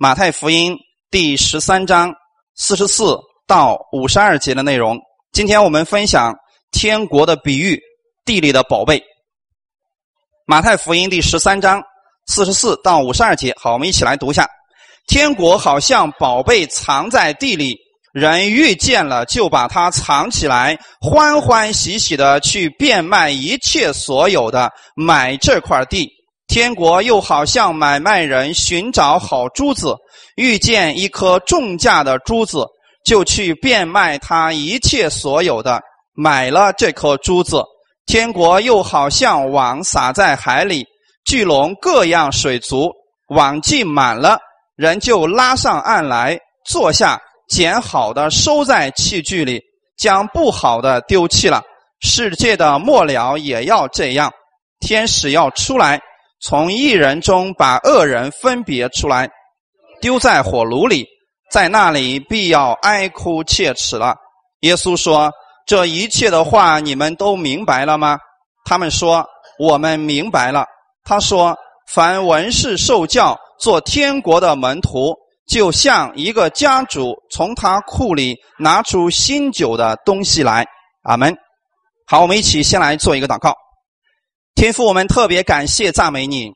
马太福音第十三章四十四到五十二节的内容。今天我们分享天国的比喻，地里的宝贝。马太福音第十三章四十四到五十二节，好，我们一起来读一下：天国好像宝贝藏在地里，人遇见了就把它藏起来，欢欢喜喜的去变卖一切所有的，买这块地。天国又好像买卖人寻找好珠子，遇见一颗重价的珠子，就去变卖他一切所有的，买了这颗珠子。天国又好像网撒在海里，巨龙各样水族，网既满了，人就拉上岸来，坐下捡好的收在器具里，将不好的丢弃了。世界的末了也要这样，天使要出来。从一人中把恶人分别出来，丢在火炉里，在那里必要哀哭切齿了。耶稣说：“这一切的话，你们都明白了吗？”他们说：“我们明白了。”他说：“凡文士受教做天国的门徒，就像一个家主从他库里拿出新酒的东西来。”阿门。好，我们一起先来做一个祷告。天父，我们特别感谢赞美你，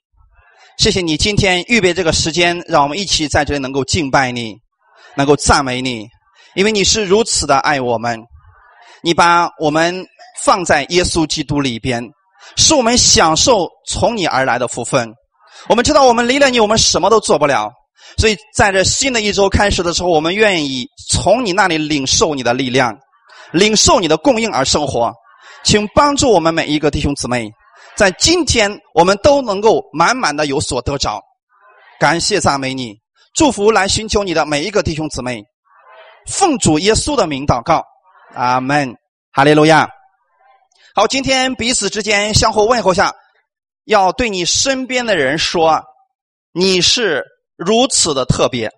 谢谢你今天预备这个时间，让我们一起在这里能够敬拜你，能够赞美你，因为你是如此的爱我们，你把我们放在耶稣基督里边，使我们享受从你而来的福分。我们知道我们离了你，我们什么都做不了，所以在这新的一周开始的时候，我们愿意从你那里领受你的力量，领受你的供应而生活，请帮助我们每一个弟兄姊妹。在今天，我们都能够满满的有所得着，感谢赞美你，祝福来寻求你的每一个弟兄姊妹，奉主耶稣的名祷告，阿门，哈利路亚。好，今天彼此之间相互问候下，要对你身边的人说，你是如此的特别。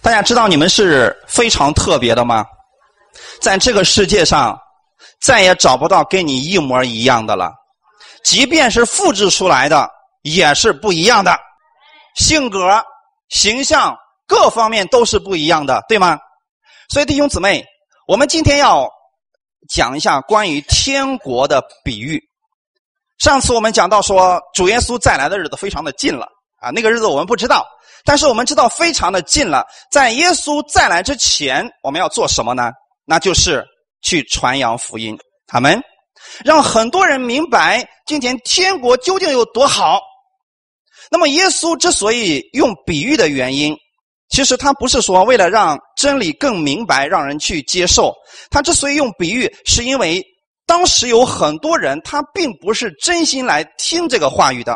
大家知道你们是非常特别的吗？在这个世界上，再也找不到跟你一模一样的了。即便是复制出来的，也是不一样的。性格、形象各方面都是不一样的，对吗？所以弟兄姊妹，我们今天要讲一下关于天国的比喻。上次我们讲到说，主耶稣再来的日子非常的近了啊，那个日子我们不知道。但是我们知道非常的近了，在耶稣再来之前，我们要做什么呢？那就是去传扬福音，他们让很多人明白今天天国究竟有多好。那么耶稣之所以用比喻的原因，其实他不是说为了让真理更明白，让人去接受。他之所以用比喻，是因为当时有很多人他并不是真心来听这个话语的。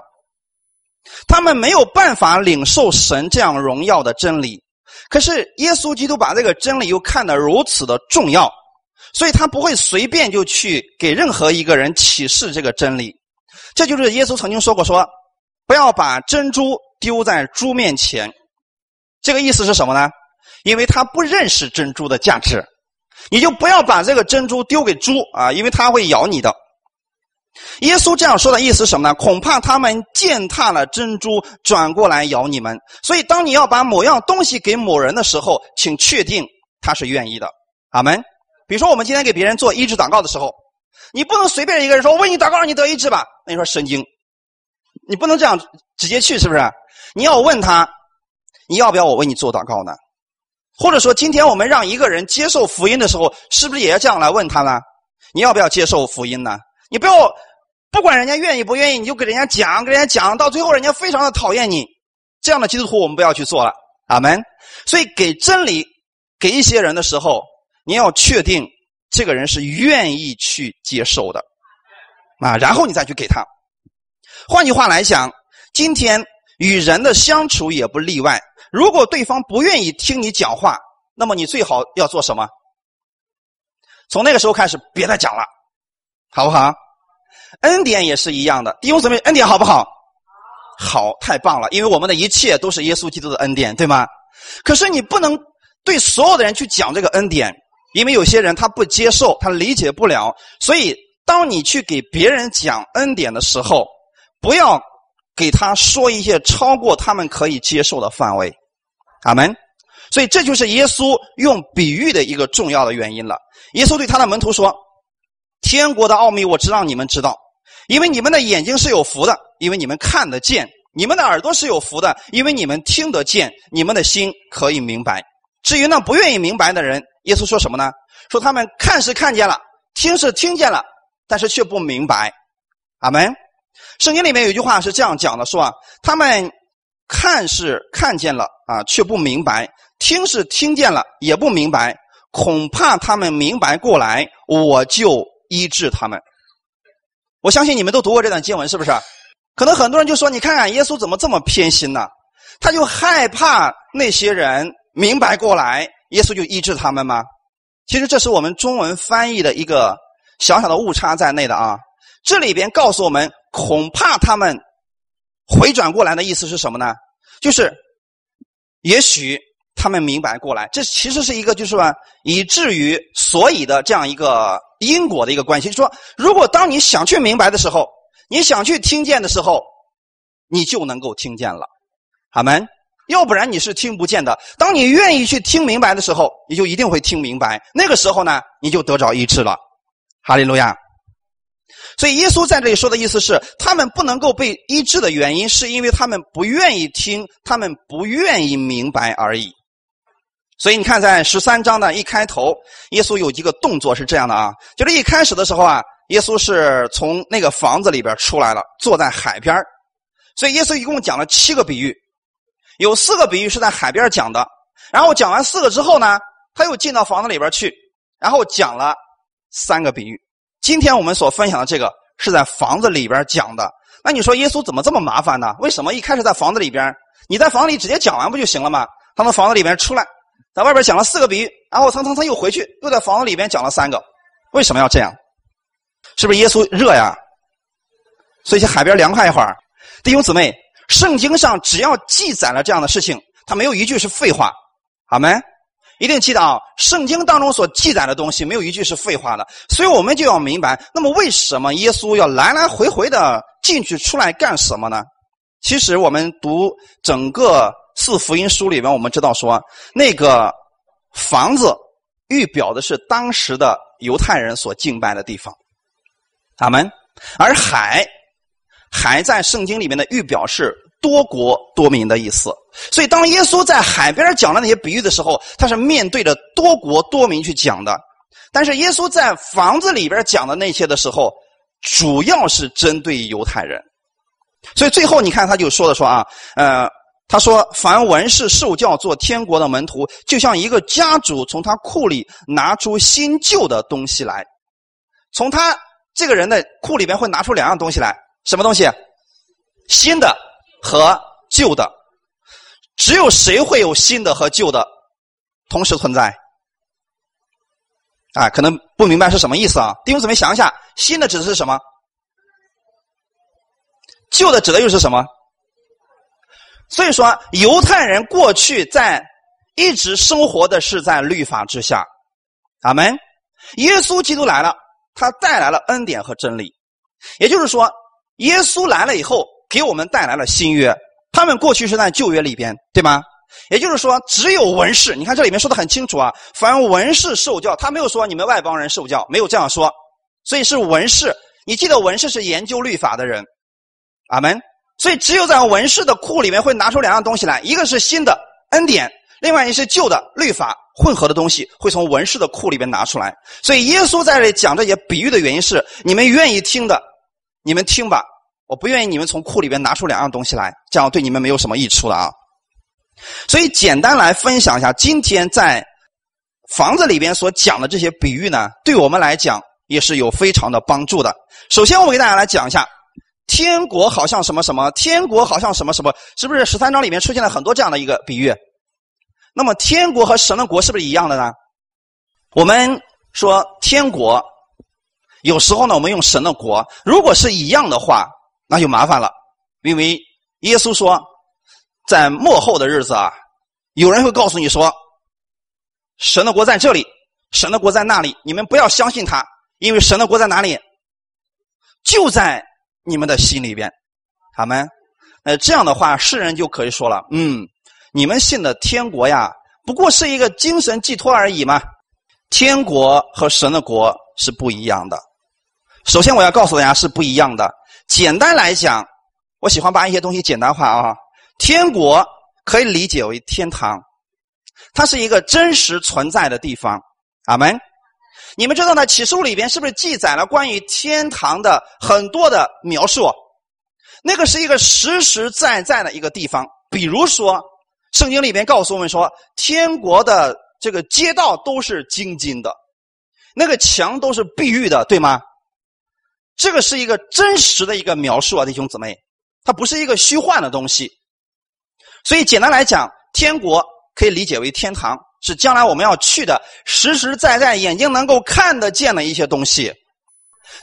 他们没有办法领受神这样荣耀的真理，可是耶稣基督把这个真理又看得如此的重要，所以他不会随便就去给任何一个人启示这个真理。这就是耶稣曾经说过：“说不要把珍珠丢在猪面前。”这个意思是什么呢？因为他不认识珍珠的价值，你就不要把这个珍珠丢给猪啊，因为它会咬你的。耶稣这样说的意思是什么呢？恐怕他们践踏了珍珠，转过来咬你们。所以，当你要把某样东西给某人的时候，请确定他是愿意的。阿门。比如说，我们今天给别人做医治祷告的时候，你不能随便一个人说：“我为你祷告，让你得医治吧。”那你说神经，你不能这样直接去，是不是？你要问他，你要不要我为你做祷告呢？或者说，今天我们让一个人接受福音的时候，是不是也要这样来问他呢？你要不要接受福音呢？你不要，不管人家愿意不愿意，你就给人家讲，给人家讲，到最后人家非常的讨厌你。这样的基督徒我们不要去做了，阿门。所以给真理给一些人的时候，你要确定这个人是愿意去接受的，啊，然后你再去给他。换句话来讲，今天与人的相处也不例外。如果对方不愿意听你讲话，那么你最好要做什么？从那个时候开始，别再讲了。好不好？恩典也是一样的，弟兄姊妹，恩典好不好？好，太棒了！因为我们的一切都是耶稣基督的恩典，对吗？可是你不能对所有的人去讲这个恩典，因为有些人他不接受，他理解不了，所以当你去给别人讲恩典的时候，不要给他说一些超过他们可以接受的范围。阿门。所以这就是耶稣用比喻的一个重要的原因了。耶稣对他的门徒说：“天国的奥秘我知道你们知道，因为你们的眼睛是有福的，因为你们看得见；你们的耳朵是有福的，因为你们听得见；你们的心可以明白。至于那不愿意明白的人，耶稣说什么呢？说他们看是看见了，听是听见了，但是却不明白。阿门。圣经里面有句话是这样讲的：说啊他们看是看见了啊，却不明白。”听是听见了，也不明白，恐怕他们明白过来，我就医治他们。我相信你们都读过这段经文，是不是？可能很多人就说：“你看看耶稣怎么这么偏心呢？他就害怕那些人明白过来，耶稣就医治他们吗？”其实这是我们中文翻译的一个小小的误差在内的啊。这里边告诉我们，恐怕他们回转过来的意思是什么呢？就是也许。他们明白过来，这其实是一个就是说，以至于所以的这样一个因果的一个关系。就说，如果当你想去明白的时候，你想去听见的时候，你就能够听见了，阿门。要不然你是听不见的。当你愿意去听明白的时候，你就一定会听明白。那个时候呢，你就得着医治了，哈利路亚。所以耶稣在这里说的意思是，他们不能够被医治的原因，是因为他们不愿意听，他们不愿意明白而已。所以你看，在十三章的一开头，耶稣有一个动作是这样的啊，就是一开始的时候啊，耶稣是从那个房子里边出来了，坐在海边所以耶稣一共讲了七个比喻，有四个比喻是在海边讲的。然后讲完四个之后呢，他又进到房子里边去，然后讲了三个比喻。今天我们所分享的这个是在房子里边讲的。那你说耶稣怎么这么麻烦呢？为什么一开始在房子里边？你在房里直接讲完不就行了吗？他从房子里边出来。在外边讲了四个比喻，然后蹭蹭蹭又回去，又在房子里边讲了三个。为什么要这样？是不是耶稣热呀？所以去海边凉快一会儿。弟兄姊妹，圣经上只要记载了这样的事情，他没有一句是废话。好没？一定记得啊！圣经当中所记载的东西，没有一句是废话的。所以我们就要明白，那么为什么耶稣要来来回回的进去出来干什么呢？其实我们读整个。四福音书里面，我们知道说，那个房子预表的是当时的犹太人所敬拜的地方，阿门。而海，海在圣经里面的预表是多国多民的意思。所以，当耶稣在海边讲的那些比喻的时候，他是面对着多国多民去讲的。但是，耶稣在房子里边讲的那些的时候，主要是针对犹太人。所以，最后你看，他就说的说啊，呃。他说：“凡文士受教做天国的门徒，就像一个家主从他库里拿出新旧的东西来。从他这个人的库里边会拿出两样东西来，什么东西？新的和旧的。只有谁会有新的和旧的同时存在？啊，可能不明白是什么意思啊？弟兄姊妹想一下，新的指的是什么？旧的指的又是什么？”所以说，犹太人过去在一直生活的是在律法之下，阿门。耶稣基督来了，他带来了恩典和真理，也就是说，耶稣来了以后，给我们带来了新约。他们过去是在旧约里边，对吗？也就是说，只有文士。你看这里面说的很清楚啊，凡文士受教，他没有说你们外邦人受教，没有这样说。所以是文士。你记得文士是研究律法的人，阿门。所以，只有在文士的库里面会拿出两样东西来，一个是新的恩典，另外一是旧的律法混合的东西，会从文士的库里面拿出来。所以，耶稣在这里讲这些比喻的原因是：你们愿意听的，你们听吧；我不愿意你们从库里边拿出两样东西来，这样对你们没有什么益处的啊。所以，简单来分享一下今天在房子里边所讲的这些比喻呢，对我们来讲也是有非常的帮助的。首先，我给大家来讲一下。天国好像什么什么，天国好像什么什么，是不是十三章里面出现了很多这样的一个比喻？那么天国和神的国是不是一样的呢？我们说天国，有时候呢，我们用神的国，如果是一样的话，那就麻烦了，因为耶稣说，在末后的日子啊，有人会告诉你说，神的国在这里，神的国在那里，你们不要相信他，因为神的国在哪里？就在你们的心里边。好们，那这样的话，世人就可以说了：嗯，你们信的天国呀，不过是一个精神寄托而已嘛。天国和神的国是不一样的。首先，我要告诉大家是不一样的。简单来讲，我喜欢把一些东西简单化啊。天国可以理解为天堂，它是一个真实存在的地方。阿门。你们知道呢？启示录里边是不是记载了关于天堂的很多的描述？那个是一个实实在在的一个地方。比如说，圣经里边告诉我们说，天国的这个街道都是晶晶的，那个墙都是碧玉的，对吗？这个是一个真实的一个描述啊，弟兄姊妹，它不是一个虚幻的东西。所以简单来讲，天国可以理解为天堂。是将来我们要去的，实实在在眼睛能够看得见的一些东西。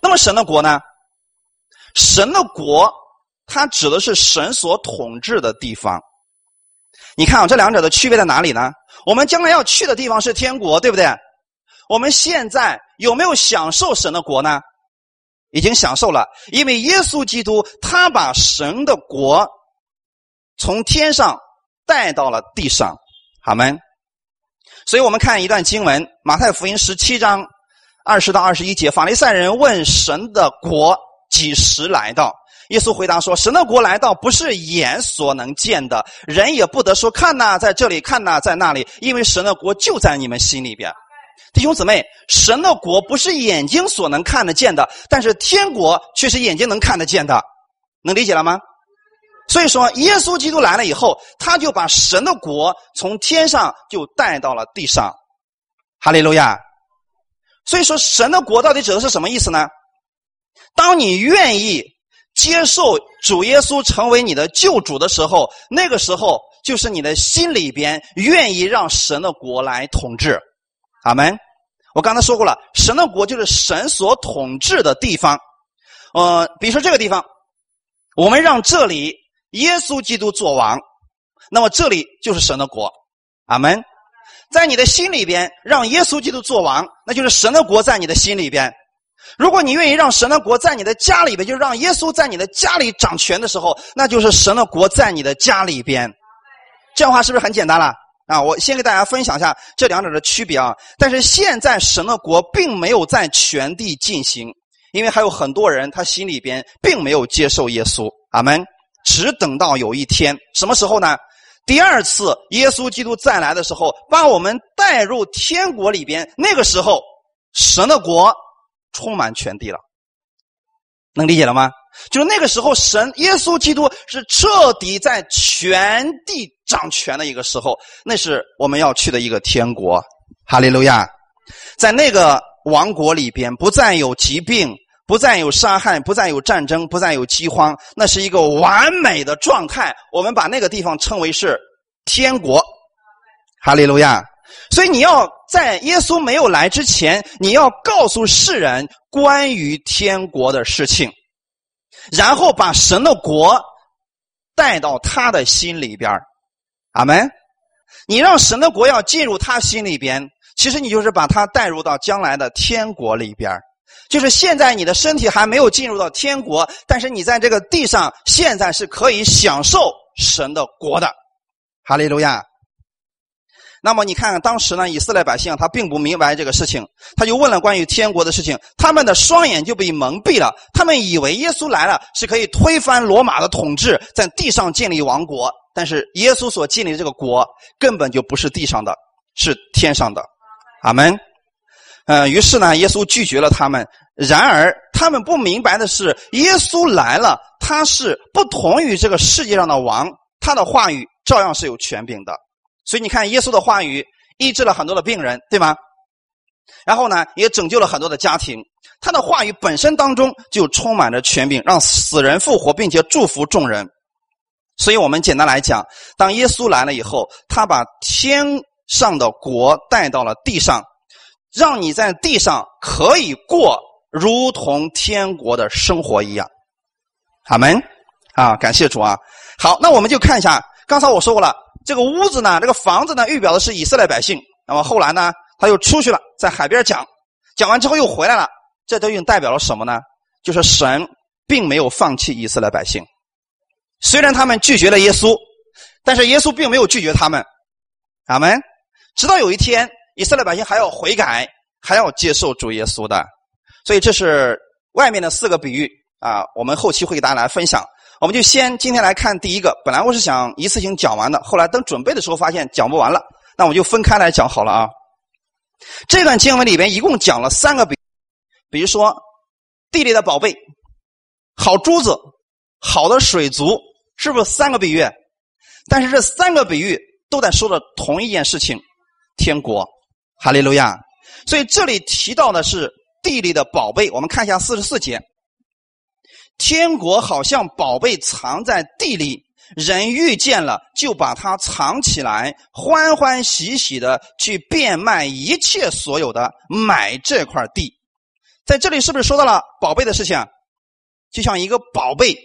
那么神的国呢？神的国，它指的是神所统治的地方。你看啊，这两者的区别在哪里呢？我们将来要去的地方是天国，对不对？我们现在有没有享受神的国呢？已经享受了，因为耶稣基督他把神的国从天上带到了地上，好吗？所以我们看一段经文，《马太福音》十七章二十到二十一节，法利赛人问神的国几时来到？耶稣回答说：“神的国来到，不是眼所能见的，人也不得说看呐，在这里看呐，在那里，因为神的国就在你们心里边。”弟兄姊妹，神的国不是眼睛所能看得见的，但是天国却是眼睛能看得见的，能理解了吗？所以说，耶稣基督来了以后，他就把神的国从天上就带到了地上，哈利路亚。所以说，神的国到底指的是什么意思呢？当你愿意接受主耶稣成为你的救主的时候，那个时候就是你的心里边愿意让神的国来统治。阿门。我刚才说过了，神的国就是神所统治的地方。呃，比如说这个地方，我们让这里。耶稣基督做王，那么这里就是神的国，阿门。在你的心里边，让耶稣基督做王，那就是神的国在你的心里边。如果你愿意让神的国在你的家里边，就让耶稣在你的家里掌权的时候，那就是神的国在你的家里边。这样的话是不是很简单了？啊，我先给大家分享一下这两者的区别啊。但是现在神的国并没有在全地进行，因为还有很多人他心里边并没有接受耶稣，阿门。只等到有一天，什么时候呢？第二次耶稣基督再来的时候，把我们带入天国里边。那个时候，神的国充满全地了。能理解了吗？就是那个时候，神耶稣基督是彻底在全地掌权的一个时候。那是我们要去的一个天国。哈利路亚！在那个王国里边，不再有疾病。不再有杀害，不再有战争，不再有饥荒，那是一个完美的状态。我们把那个地方称为是天国，哈利路亚。所以你要在耶稣没有来之前，你要告诉世人关于天国的事情，然后把神的国带到他的心里边阿门。你让神的国要进入他心里边，其实你就是把他带入到将来的天国里边就是现在你的身体还没有进入到天国，但是你在这个地上现在是可以享受神的国的，哈利路亚。那么你看看当时呢，以色列百姓他并不明白这个事情，他就问了关于天国的事情，他们的双眼就被蒙蔽了，他们以为耶稣来了是可以推翻罗马的统治，在地上建立王国，但是耶稣所建立的这个国根本就不是地上的，是天上的，阿门。呃，于是呢，耶稣拒绝了他们。然而，他们不明白的是，耶稣来了，他是不同于这个世界上的王，他的话语照样是有权柄的。所以，你看，耶稣的话语医治了很多的病人，对吗？然后呢，也拯救了很多的家庭。他的话语本身当中就充满着权柄，让死人复活，并且祝福众人。所以我们简单来讲，当耶稣来了以后，他把天上的国带到了地上。让你在地上可以过如同天国的生活一样，阿门啊！感谢主啊！好，那我们就看一下，刚才我说过了，这个屋子呢，这个房子呢，预表的是以色列百姓。那么后来呢，他又出去了，在海边讲，讲完之后又回来了。这都已经代表了什么呢？就是神并没有放弃以色列百姓，虽然他们拒绝了耶稣，但是耶稣并没有拒绝他们。阿门。直到有一天，以色列百姓还要悔改，还要接受主耶稣的。所以这是外面的四个比喻啊，我们后期会给大家来分享。我们就先今天来看第一个。本来我是想一次性讲完的，后来等准备的时候发现讲不完了，那我们就分开来讲好了啊。这段经文里边一共讲了三个比，比如说地里的宝贝、好珠子、好的水族，是不是三个比喻？但是这三个比喻都在说的同一件事情：天国。哈利路亚。所以这里提到的是地里的宝贝。我们看一下四十四节。天国好像宝贝藏在地里，人遇见了就把它藏起来，欢欢喜喜的去变卖一切所有的买这块地。在这里是不是说到了宝贝的事情？就像一个宝贝，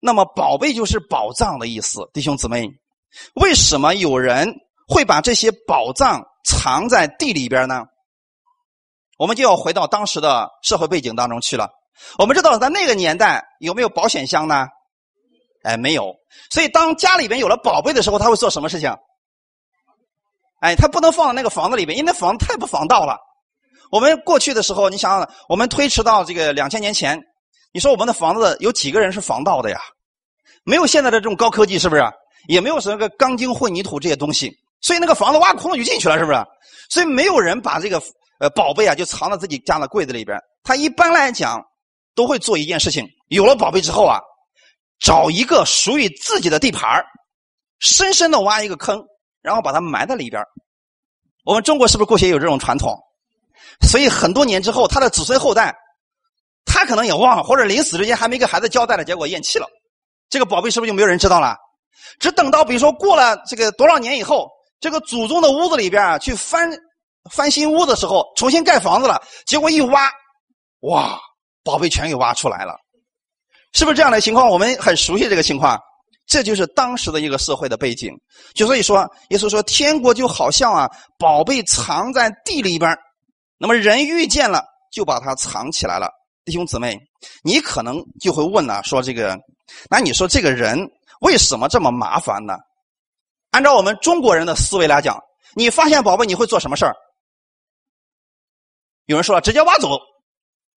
那么宝贝就是宝藏的意思。弟兄姊妹，为什么有人会把这些宝藏藏在地里边呢？我们就要回到当时的社会背景当中去了。我们知道，在那个年代有没有保险箱呢？哎，没有。所以，当家里边有了宝贝的时候，他会做什么事情？哎，他不能放在那个房子里边，因为那房子太不防盗了。我们过去的时候，你想想，我们推迟到这个两千年前，你说我们的房子有几个人是防盗的呀？没有现在的这种高科技，是不是？也没有什么个钢筋混凝土这些东西，所以那个房子挖窟窿就进去了，是不是？所以没有人把这个呃宝贝啊就藏在自己家的柜子里边。他一般来讲。都会做一件事情，有了宝贝之后啊，找一个属于自己的地盘深深的挖一个坑，然后把它埋在里边我们中国是不是过去也有这种传统？所以很多年之后，他的子孙后代，他可能也忘了，或者临死之前还没给孩子交代了，结果咽气了。这个宝贝是不是就没有人知道了？只等到比如说过了这个多少年以后，这个祖宗的屋子里边啊，去翻翻新屋的时候，重新盖房子了，结果一挖，哇！宝贝全给挖出来了，是不是这样的情况？我们很熟悉这个情况，这就是当时的一个社会的背景。就所以说，耶稣说，天国就好像啊，宝贝藏在地里边那么人遇见了就把它藏起来了。弟兄姊妹，你可能就会问了，说这个，那你说这个人为什么这么麻烦呢？按照我们中国人的思维来讲，你发现宝贝你会做什么事儿？有人说了，直接挖走。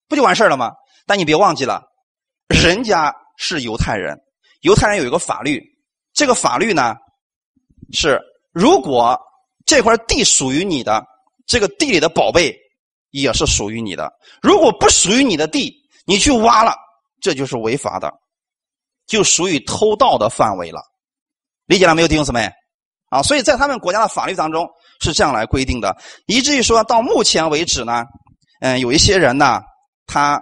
不就完事儿了吗？但你别忘记了，人家是犹太人，犹太人有一个法律，这个法律呢是，如果这块地属于你的，这个地里的宝贝也是属于你的；如果不属于你的地，你去挖了，这就是违法的，就属于偷盗的范围了。理解了没有，弟兄姊妹？啊，所以在他们国家的法律当中是这样来规定的，以至于说到目前为止呢，嗯，有一些人呢。他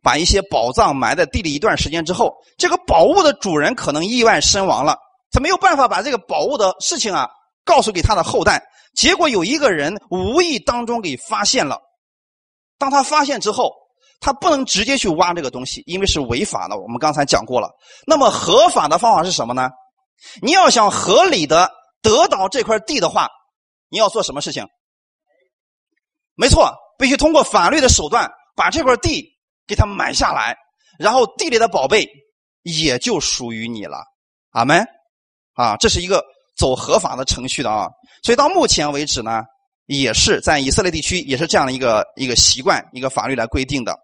把一些宝藏埋在地里一段时间之后，这个宝物的主人可能意外身亡了，他没有办法把这个宝物的事情啊告诉给他的后代。结果有一个人无意当中给发现了，当他发现之后，他不能直接去挖这个东西，因为是违法的。我们刚才讲过了。那么合法的方法是什么呢？你要想合理的得到这块地的话，你要做什么事情？没错，必须通过法律的手段。把这块地给他买下来，然后地里的宝贝也就属于你了，阿门。啊，这是一个走合法的程序的啊。所以到目前为止呢，也是在以色列地区也是这样的一个一个习惯、一个法律来规定的。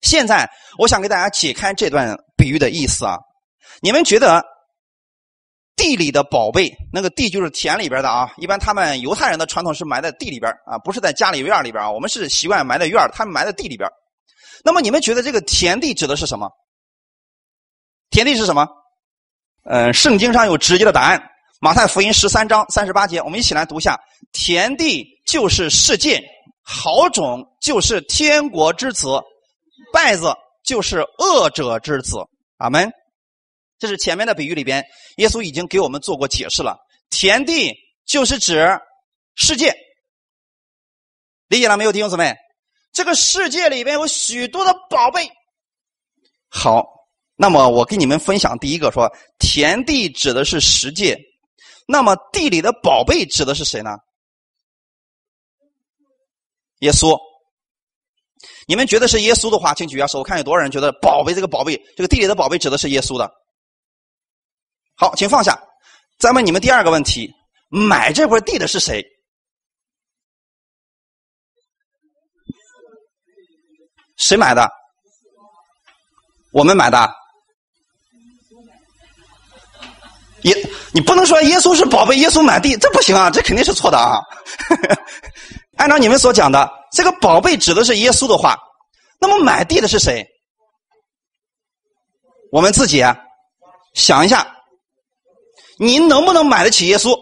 现在我想给大家解开这段比喻的意思啊，你们觉得？地里的宝贝，那个地就是田里边的啊。一般他们犹太人的传统是埋在地里边啊，不是在家里院里边啊。我们是习惯埋在院他们埋在地里边。那么你们觉得这个田地指的是什么？田地是什么？嗯，圣经上有直接的答案。马太福音十三章三十八节，我们一起来读一下：田地就是世界，好种就是天国之子，败子就是恶者之子。阿门。这是前面的比喻里边，耶稣已经给我们做过解释了。田地就是指世界，理解了没有，弟兄姊妹？这个世界里边有许多的宝贝。好，那么我跟你们分享第一个，说田地指的是世界，那么地里的宝贝指的是谁呢？耶稣。你们觉得是耶稣的话，请举下手，我看有多少人觉得宝贝这个宝贝，这个地里的宝贝指的是耶稣的。好，请放下。再问你们第二个问题：买这块地的是谁？谁买的？我们买的。耶，你不能说耶稣是宝贝，耶稣买地，这不行啊，这肯定是错的啊。按照你们所讲的，这个宝贝指的是耶稣的话，那么买地的是谁？我们自己想一下，您能不能买得起耶稣？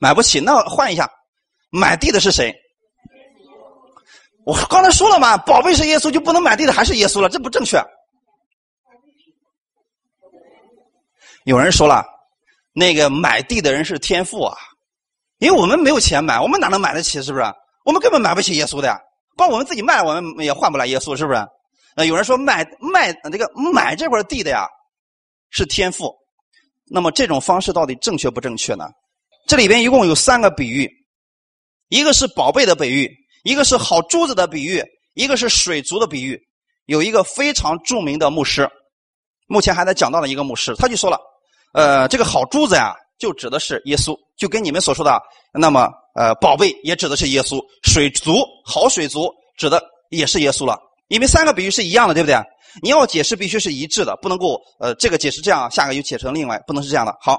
买不起，那换一下，买地的是谁？我刚才说了嘛，宝贝是耶稣，就不能买地的还是耶稣了，这不正确。有人说了，那个买地的人是天父啊。因为我们没有钱买，我们哪能买得起？是不是？我们根本买不起耶稣的呀！把我们自己卖，我们也换不来耶稣，是不是？那有人说卖卖这个买这块地的呀，是天赋。那么这种方式到底正确不正确呢？这里边一共有三个比喻，一个是宝贝的比喻，一个是好珠子的比喻，一个是水族的比喻。有一个非常著名的牧师，目前还在讲道的一个牧师，他就说了：，呃，这个好珠子呀。就指的是耶稣，就跟你们所说的，那么呃，宝贝也指的是耶稣，水族好水族指的也是耶稣了，因为三个比喻是一样的，对不对？你要解释必须是一致的，不能够呃这个解释这样，下个又解成另外，不能是这样的。好，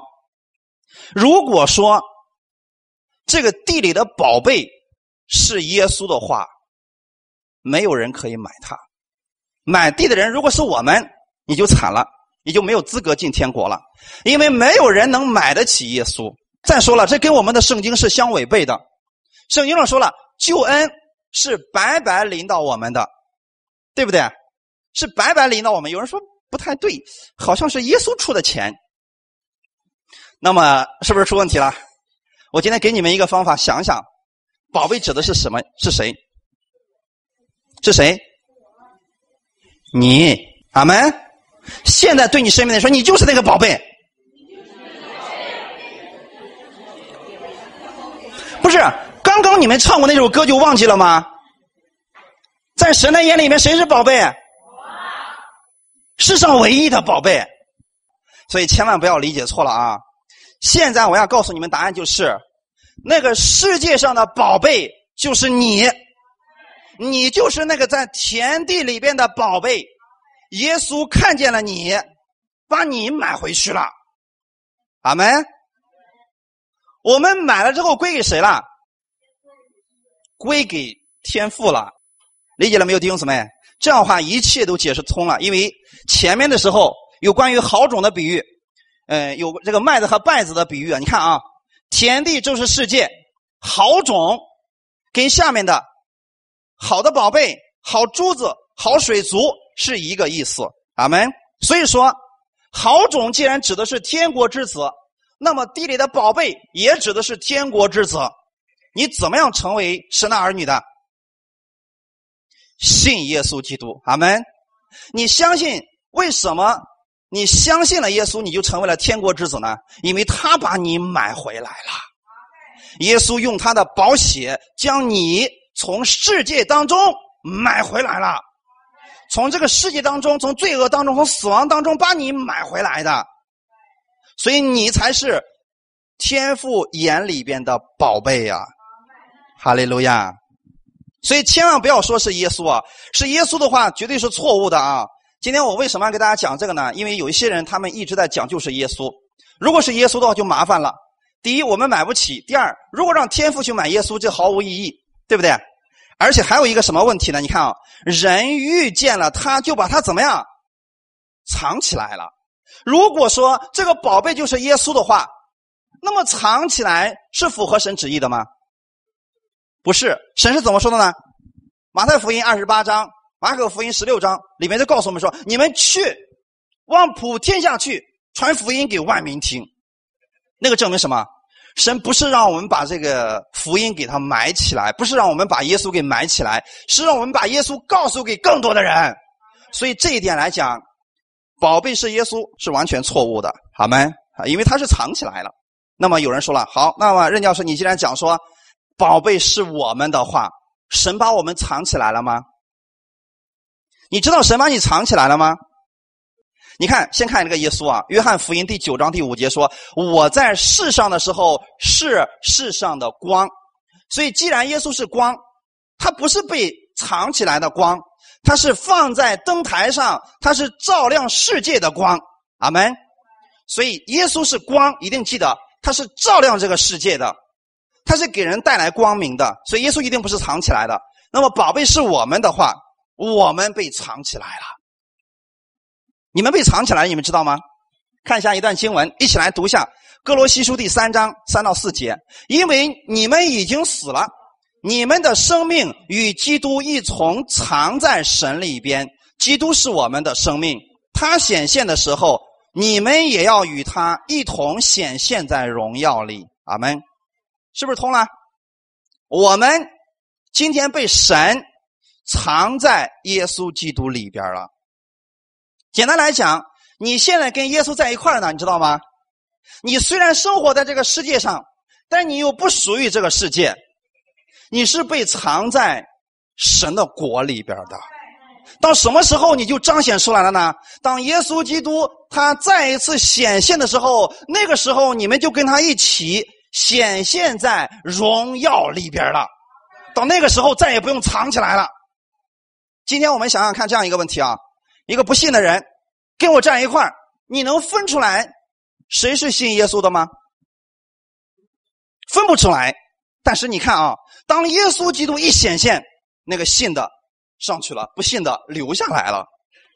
如果说这个地里的宝贝是耶稣的话，没有人可以买它，买地的人如果是我们，你就惨了。你就没有资格进天国了，因为没有人能买得起耶稣。再说了，这跟我们的圣经是相违背的。圣经上说了，救恩是白白临到我们的，对不对？是白白临到我们。有人说不太对，好像是耶稣出的钱。那么是不是出问题了？我今天给你们一个方法，想想，宝贝指的是什么？是谁？是谁？你，阿门。现在对你身边的人说，你就是那个宝贝。不是，刚刚你们唱过那首歌就忘记了吗？在神的眼里面，谁是宝贝？世上唯一的宝贝。所以千万不要理解错了啊！现在我要告诉你们答案就是，那个世界上的宝贝就是你，你就是那个在田地里边的宝贝。耶稣看见了你，把你买回去了，阿门。我们买了之后归给谁了？归给天父了，理解了没有，弟兄姊妹？这样的话一切都解释通了。因为前面的时候有关于好种的比喻，嗯，有这个麦子和稗子的比喻啊。你看啊，田地就是世界，好种跟下面的好的宝贝、好珠子、好水族。是一个意思，阿门。所以说，好种既然指的是天国之子，那么地里的宝贝也指的是天国之子。你怎么样成为神的儿女的？信耶稣基督，阿门。你相信为什么？你相信了耶稣，你就成为了天国之子呢？因为他把你买回来了。耶稣用他的宝血将你从世界当中买回来了。从这个世界当中，从罪恶当中，从死亡当中把你买回来的，所以你才是天父眼里边的宝贝呀！哈利路亚！所以千万不要说是耶稣啊，是耶稣的话绝对是错误的啊！今天我为什么要给大家讲这个呢？因为有一些人他们一直在讲就是耶稣，如果是耶稣的话就麻烦了。第一，我们买不起；第二，如果让天父去买耶稣，这毫无意义，对不对？而且还有一个什么问题呢？你看啊，人遇见了他，就把他怎么样藏起来了。如果说这个宝贝就是耶稣的话，那么藏起来是符合神旨意的吗？不是，神是怎么说的呢？马太福音二十八章、马可福音十六章里面就告诉我们说：“你们去，往普天下去，传福音给万民听。”那个证明什么？神不是让我们把这个福音给他埋起来，不是让我们把耶稣给埋起来，是让我们把耶稣告诉给更多的人。所以这一点来讲，宝贝是耶稣是完全错误的，好吗？啊，因为他是藏起来了。那么有人说了，好，那么任教授，你既然讲说宝贝是我们的话，神把我们藏起来了吗？你知道神把你藏起来了吗？你看，先看这个耶稣啊，《约翰福音》第九章第五节说：“我在世上的时候是世上的光。”所以，既然耶稣是光，他不是被藏起来的光，他是放在灯台上，他是照亮世界的光。阿门。所以，耶稣是光，一定记得，他是照亮这个世界的，他是给人带来光明的。所以，耶稣一定不是藏起来的。那么，宝贝是我们的话，我们被藏起来了。你们被藏起来，你们知道吗？看一下一段经文，一起来读一下《哥罗西书》第三章三到四节。因为你们已经死了，你们的生命与基督一同藏在神里边。基督是我们的生命，他显现的时候，你们也要与他一同显现在荣耀里。阿门。是不是通了？我们今天被神藏在耶稣基督里边了。简单来讲，你现在跟耶稣在一块呢，你知道吗？你虽然生活在这个世界上，但你又不属于这个世界，你是被藏在神的国里边的。到什么时候你就彰显出来了呢？当耶稣基督他再一次显现的时候，那个时候你们就跟他一起显现在荣耀里边了。到那个时候再也不用藏起来了。今天我们想想看这样一个问题啊。一个不信的人跟我站一块，你能分出来谁是信耶稣的吗？分不出来。但是你看啊，当耶稣基督一显现，那个信的上去了，不信的留下来了，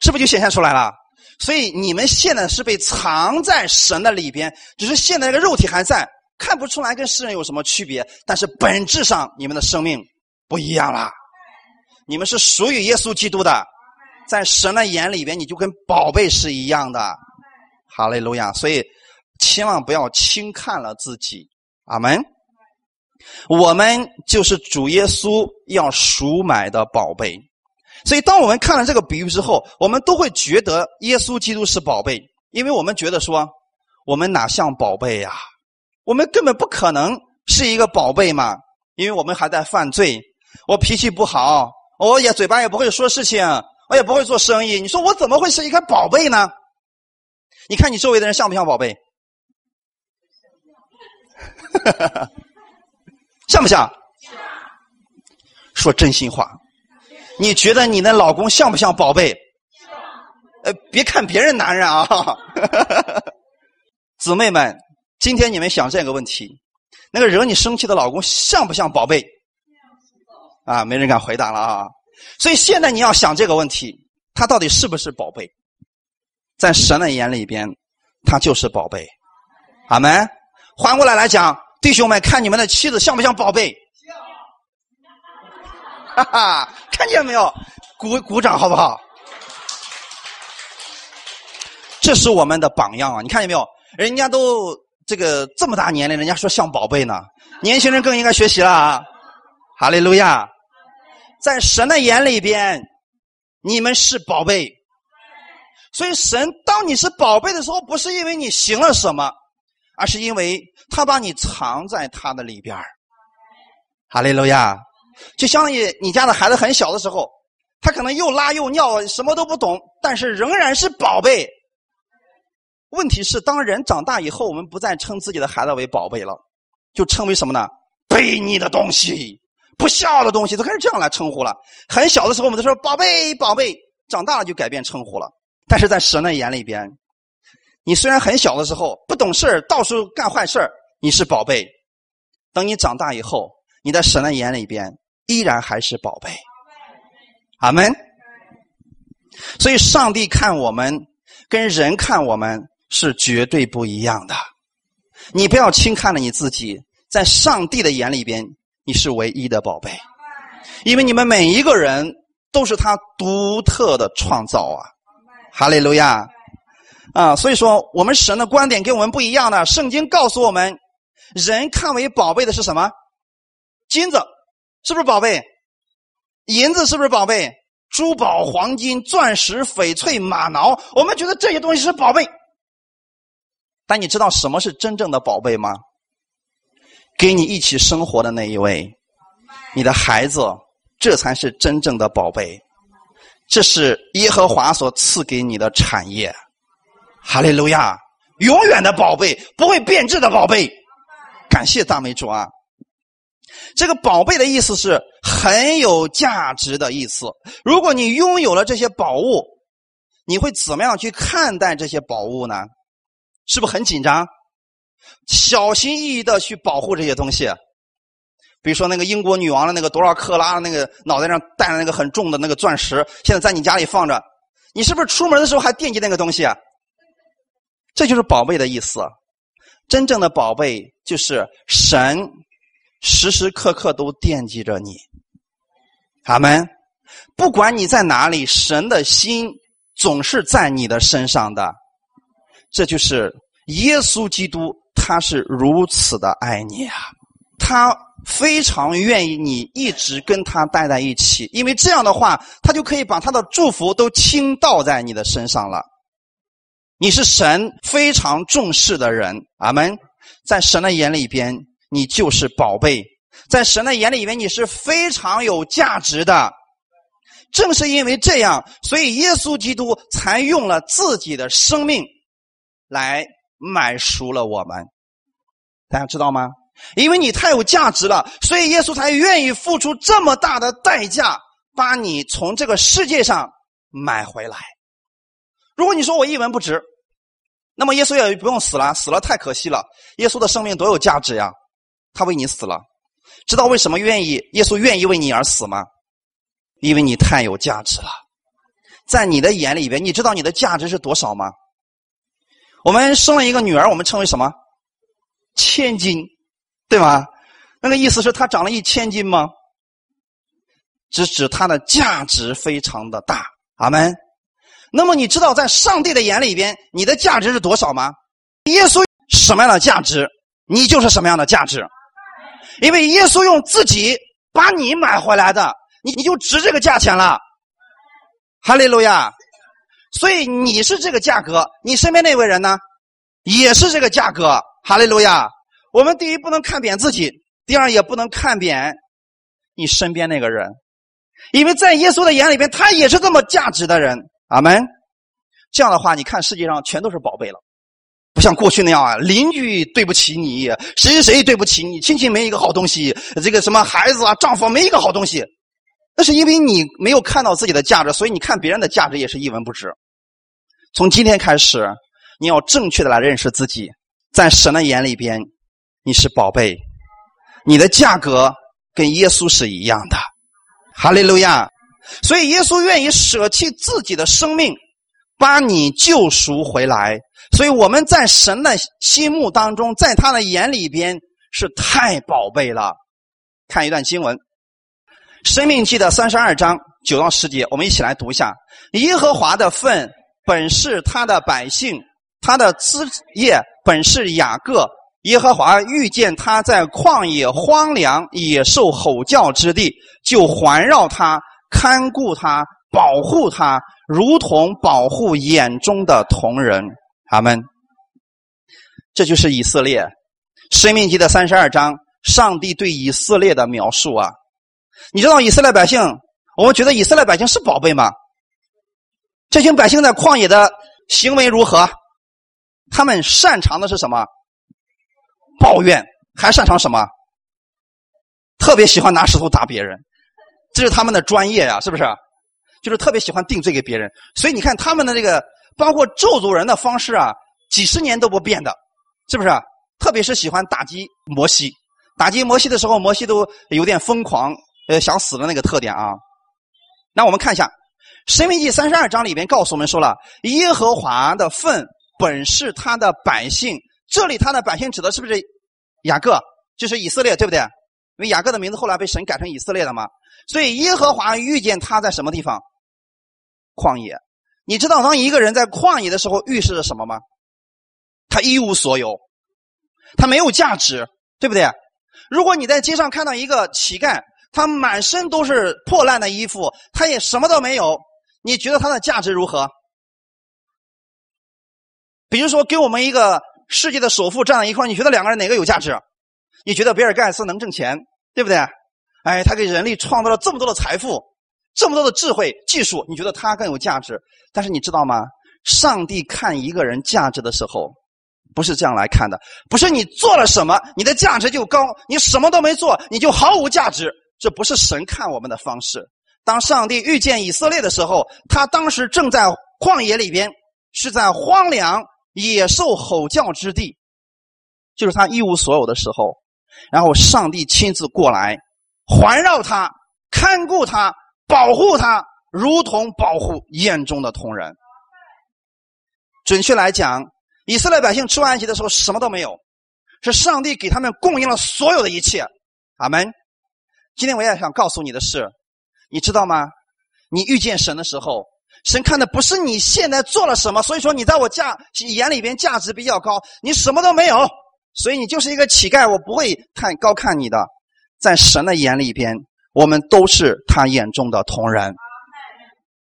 是不是就显现出来了？所以你们现在是被藏在神的里边，只是现在这个肉体还在，看不出来跟世人有什么区别。但是本质上你们的生命不一样了，你们是属于耶稣基督的。在神的眼里边，你就跟宝贝是一样的，哈利路亚！所以千万不要轻看了自己，阿门。我们就是主耶稣要赎买的宝贝，所以当我们看了这个比喻之后，我们都会觉得耶稣基督是宝贝，因为我们觉得说，我们哪像宝贝呀？我们根本不可能是一个宝贝嘛，因为我们还在犯罪，我脾气不好，我也嘴巴也不会说事情。我也不会做生意，你说我怎么会是一个宝贝呢？你看你周围的人像不像宝贝？像不像？说真心话，你觉得你的老公像不像宝贝？呃，别看别人男人啊，姊妹们，今天你们想这个问题，那个惹你生气的老公像不像宝贝？啊，没人敢回答了啊。所以现在你要想这个问题，他到底是不是宝贝？在神的眼里边，他就是宝贝。阿门。换过来来讲，弟兄们，看你们的妻子像不像宝贝？哈哈，看见没有？鼓鼓掌好不好？这是我们的榜样啊！你看见没有？人家都这个这么大年龄，人家说像宝贝呢。年轻人更应该学习了啊！哈利路亚。在神的眼里边，你们是宝贝。所以神当你是宝贝的时候，不是因为你行了什么，而是因为他把你藏在他的里边哈利路亚！就相当于你家的孩子很小的时候，他可能又拉又尿，什么都不懂，但是仍然是宝贝。问题是，当人长大以后，我们不再称自己的孩子为宝贝了，就称为什么呢？背你的东西。不孝的东西都开始这样来称呼了。很小的时候，我们都说“宝贝，宝贝”，长大了就改变称呼了。但是在神的眼里边，你虽然很小的时候不懂事到处干坏事你是宝贝；等你长大以后，你在神的眼里边依然还是宝贝。阿门。所以，上帝看我们跟人看我们是绝对不一样的。你不要轻看了你自己，在上帝的眼里边。你是唯一的宝贝，因为你们每一个人都是他独特的创造啊！哈利路亚啊！所以说，我们神的观点跟我们不一样的。圣经告诉我们，人看为宝贝的是什么？金子是不是宝贝？银子是不是宝贝？珠宝、黄金、钻石、翡翠、玛瑙，我们觉得这些东西是宝贝。但你知道什么是真正的宝贝吗？跟你一起生活的那一位，你的孩子，这才是真正的宝贝。这是耶和华所赐给你的产业，哈利路亚，永远的宝贝，不会变质的宝贝。感谢大美主啊！这个宝贝的意思是很有价值的意思。如果你拥有了这些宝物，你会怎么样去看待这些宝物呢？是不是很紧张？小心翼翼的去保护这些东西。比如说那个英国女王的那个多少克拉那个脑袋上戴的那个很重的那个钻石，现在在你家里放着，你是不是出门的时候还惦记那个东西啊？这就是宝贝的意思。真正的宝贝就是神时时刻刻都惦记着你。阿门。不管你在哪里，神的心总是在你的身上的。这就是耶稣基督，他是如此的爱你啊，他。非常愿意你一直跟他待在一起，因为这样的话，他就可以把他的祝福都倾倒在你的身上了。你是神非常重视的人，阿门。在神的眼里边，你就是宝贝；在神的眼里边，你是非常有价值的。正是因为这样，所以耶稣基督才用了自己的生命来买赎了我们。大家知道吗？因为你太有价值了，所以耶稣才愿意付出这么大的代价，把你从这个世界上买回来。如果你说我一文不值，那么耶稣也不用死了，死了太可惜了。耶稣的生命多有价值呀，他为你死了。知道为什么愿意耶稣愿意为你而死吗？因为你太有价值了，在你的眼里边，你知道你的价值是多少吗？我们生了一个女儿，我们称为什么？千金。对吗？那个意思是她长了一千斤吗？只指她的价值非常的大，阿门。那么你知道在上帝的眼里边，你的价值是多少吗？耶稣什么样的价值，你就是什么样的价值。因为耶稣用自己把你买回来的，你你就值这个价钱了。哈利路亚！所以你是这个价格，你身边那位人呢，也是这个价格。哈利路亚！我们第一不能看扁自己，第二也不能看扁你身边那个人，因为在耶稣的眼里边，他也是这么价值的人。阿门。这样的话，你看世界上全都是宝贝了，不像过去那样啊，邻居对不起你，谁谁对不起你，亲戚没一个好东西，这个什么孩子啊，丈夫没一个好东西，那是因为你没有看到自己的价值，所以你看别人的价值也是一文不值。从今天开始，你要正确的来认识自己，在神的眼里边。你是宝贝，你的价格跟耶稣是一样的，哈利路亚！所以耶稣愿意舍弃自己的生命，把你救赎回来。所以我们在神的心目当中，在他的眼里边是太宝贝了。看一段经文，《生命记》的三十二章九到十节，我们一起来读一下：耶和华的份本是他的百姓，他的枝叶本是雅各。耶和华遇见他在旷野荒凉野兽吼叫之地，就环绕他，看顾他，保护他，如同保护眼中的同人。阿门。这就是以色列，《生命记》的三十二章，上帝对以色列的描述啊！你知道以色列百姓，我们觉得以色列百姓是宝贝吗？这群百姓在旷野的行为如何？他们擅长的是什么？抱怨还擅长什么？特别喜欢拿石头砸别人，这是他们的专业呀，是不是？就是特别喜欢定罪给别人。所以你看他们的这个，包括咒诅人的方式啊，几十年都不变的，是不是？特别是喜欢打击摩西，打击摩西的时候，摩西都有点疯狂，呃，想死的那个特点啊。那我们看一下《神命记》三十二章里面告诉我们说了，耶和华的份本是他的百姓。这里他的百姓指的是不是雅各？就是以色列，对不对？因为雅各的名字后来被神改成以色列了嘛。所以耶和华遇见他在什么地方？旷野。你知道当一个人在旷野的时候预示着什么吗？他一无所有，他没有价值，对不对？如果你在街上看到一个乞丐，他满身都是破烂的衣服，他也什么都没有，你觉得他的价值如何？比如说，给我们一个。世界的首富站在一块你觉得两个人哪个有价值？你觉得比尔盖茨能挣钱，对不对？哎，他给人类创造了这么多的财富，这么多的智慧、技术，你觉得他更有价值？但是你知道吗？上帝看一个人价值的时候，不是这样来看的，不是你做了什么，你的价值就高；你什么都没做，你就毫无价值。这不是神看我们的方式。当上帝遇见以色列的时候，他当时正在旷野里边，是在荒凉野兽吼叫之地，就是他一无所有的时候。然后上帝亲自过来，环绕他，看顾他，保护他，如同保护眼中的同人。准确来讲，以色列百姓出埃及的时候什么都没有，是上帝给他们供应了所有的一切。阿门。今天我也想告诉你的是，你知道吗？你遇见神的时候，神看的不是你现在做了什么，所以说你在我价眼里边价值比较高。你什么都没有，所以你就是一个乞丐，我不会太高看你的。在神的眼里边，我们都是他眼中的同人，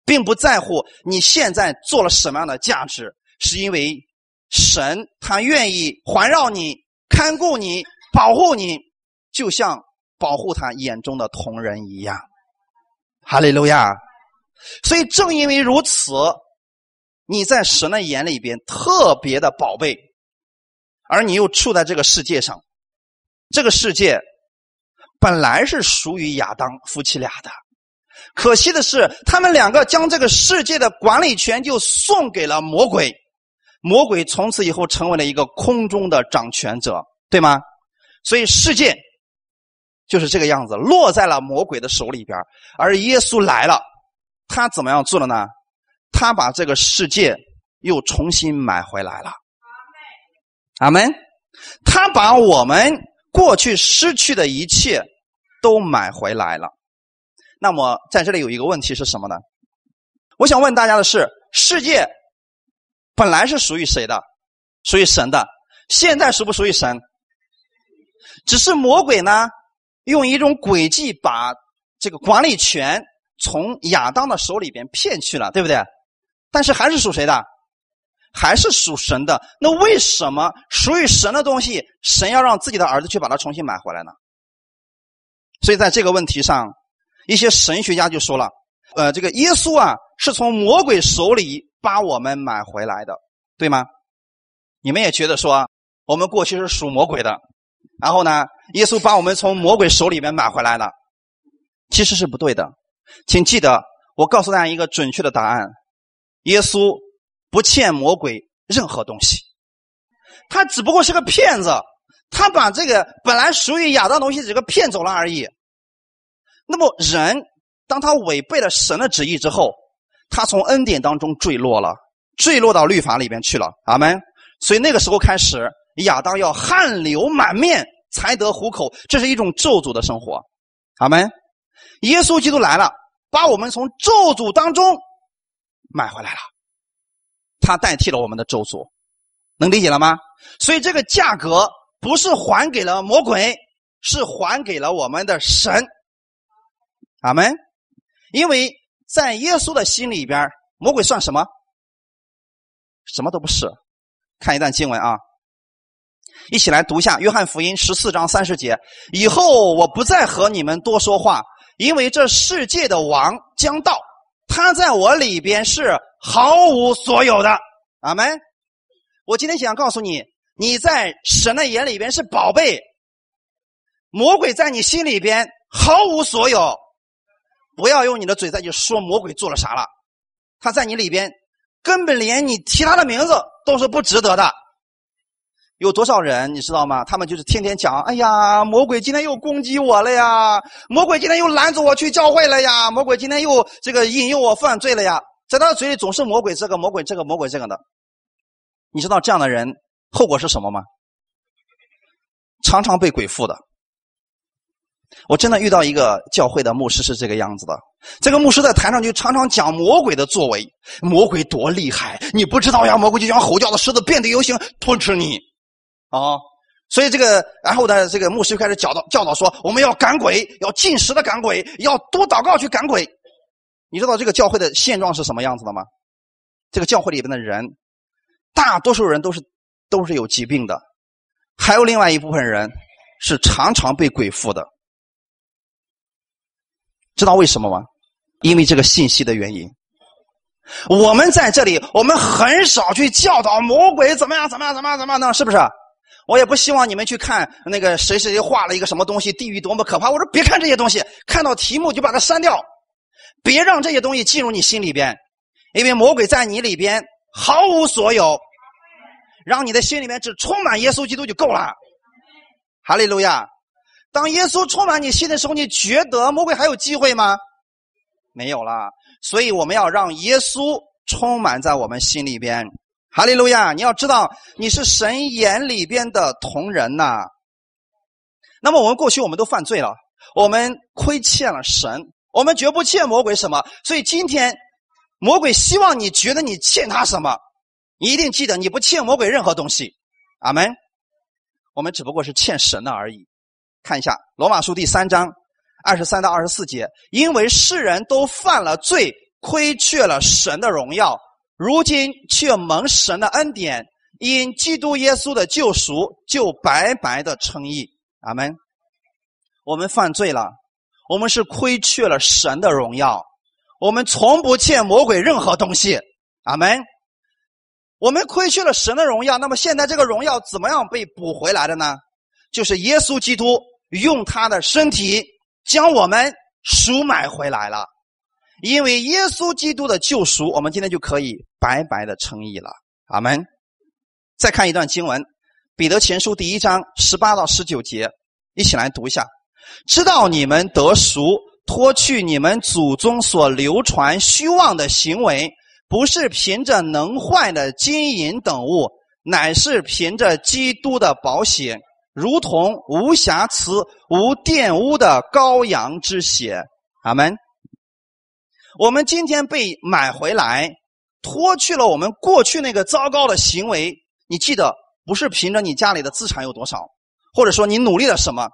并不在乎你现在做了什么样的价值。是因为神他愿意环绕你、看顾你、保护你，就像保护他眼中的同人一样。哈利路亚！所以正因为如此，你在神的眼里边特别的宝贝，而你又处在这个世界上，这个世界本来是属于亚当夫妻俩的，可惜的是，他们两个将这个世界的管理权就送给了魔鬼。魔鬼从此以后成为了一个空中的掌权者，对吗？所以世界就是这个样子，落在了魔鬼的手里边。而耶稣来了，他怎么样做的呢？他把这个世界又重新买回来了。阿门。他把我们过去失去的一切都买回来了。那么在这里有一个问题是什么呢？我想问大家的是，世界。本来是属于谁的？属于神的。现在属不属于神？只是魔鬼呢，用一种诡计把这个管理权从亚当的手里边骗去了，对不对？但是还是属谁的？还是属神的。那为什么属于神的东西，神要让自己的儿子去把它重新买回来呢？所以在这个问题上，一些神学家就说了：，呃，这个耶稣啊，是从魔鬼手里。把我们买回来的，对吗？你们也觉得说，我们过去是属魔鬼的，然后呢，耶稣把我们从魔鬼手里面买回来了，其实是不对的。请记得，我告诉大家一个准确的答案：耶稣不欠魔鬼任何东西，他只不过是个骗子，他把这个本来属于亚当东西这个骗走了而已。那么，人当他违背了神的旨意之后，他从恩典当中坠落了，坠落到律法里边去了。阿门。所以那个时候开始，亚当要汗流满面才得糊口，这是一种咒诅的生活。阿门。耶稣基督来了，把我们从咒诅当中买回来了，他代替了我们的咒诅，能理解了吗？所以这个价格不是还给了魔鬼，是还给了我们的神。阿门。因为。在耶稣的心里边，魔鬼算什么？什么都不是。看一段经文啊，一起来读一下《约翰福音》十四章三十节。以后我不再和你们多说话，因为这世界的王将到，他在我里边是毫无所有的。阿门。我今天想告诉你，你在神的眼里边是宝贝，魔鬼在你心里边毫无所有。不要用你的嘴再去说魔鬼做了啥了，他在你里边根本连你提他的名字都是不值得的。有多少人你知道吗？他们就是天天讲：“哎呀，魔鬼今天又攻击我了呀，魔鬼今天又拦着我去教会了呀，魔鬼今天又这个引诱我犯罪了呀。”在他的嘴里总是魔鬼这个魔鬼这个魔鬼这个的。你知道这样的人后果是什么吗？常常被鬼附的。我真的遇到一个教会的牧师是这个样子的，这个牧师在台上就常常讲魔鬼的作为，魔鬼多厉害，你不知道呀？魔鬼就像吼叫的狮子，遍地游行，吞吃你，啊！所以这个，然后呢，这个牧师就开始教导教导说，我们要赶鬼，要进食的赶鬼，要多祷告去赶鬼。你知道这个教会的现状是什么样子的吗？这个教会里边的人，大多数人都是都是有疾病的，还有另外一部分人。是常常被鬼附的。知道为什么吗？因为这个信息的原因。我们在这里，我们很少去教导魔鬼怎么样，怎么样，怎么样，怎么样呢？是不是？我也不希望你们去看那个谁谁谁画了一个什么东西，地狱多么可怕。我说别看这些东西，看到题目就把它删掉，别让这些东西进入你心里边，因为魔鬼在你里边毫无所有，让你的心里面只充满耶稣基督就够了。哈利路亚！当耶稣充满你心的时候，你觉得魔鬼还有机会吗？没有了。所以我们要让耶稣充满在我们心里边。哈利路亚！你要知道，你是神眼里边的同人呐。那么我们过去我们都犯罪了，我们亏欠了神，我们绝不欠魔鬼什么。所以今天，魔鬼希望你觉得你欠他什么，你一定记得，你不欠魔鬼任何东西。阿门。我们只不过是欠神的而已。看一下罗马书第三章二十三到二十四节，因为世人都犯了罪，亏缺了神的荣耀。如今却蒙神的恩典，因基督耶稣的救赎，就白白的称义。阿门。我们犯罪了，我们是亏缺了神的荣耀。我们从不欠魔鬼任何东西。阿门。我们亏缺了神的荣耀，那么现在这个荣耀怎么样被补回来的呢？就是耶稣基督用他的身体将我们赎买回来了。因为耶稣基督的救赎，我们今天就可以白白的称义了。阿门。再看一段经文，《彼得前书》第一章十八到十九节，一起来读一下。知道你们得赎，脱去你们祖宗所流传虚妄的行为，不是凭着能坏的金银等物，乃是凭着基督的宝血，如同无瑕疵、无玷污的羔羊之血。阿门。我们今天被买回来，脱去了我们过去那个糟糕的行为。你记得，不是凭着你家里的资产有多少，或者说你努力了什么，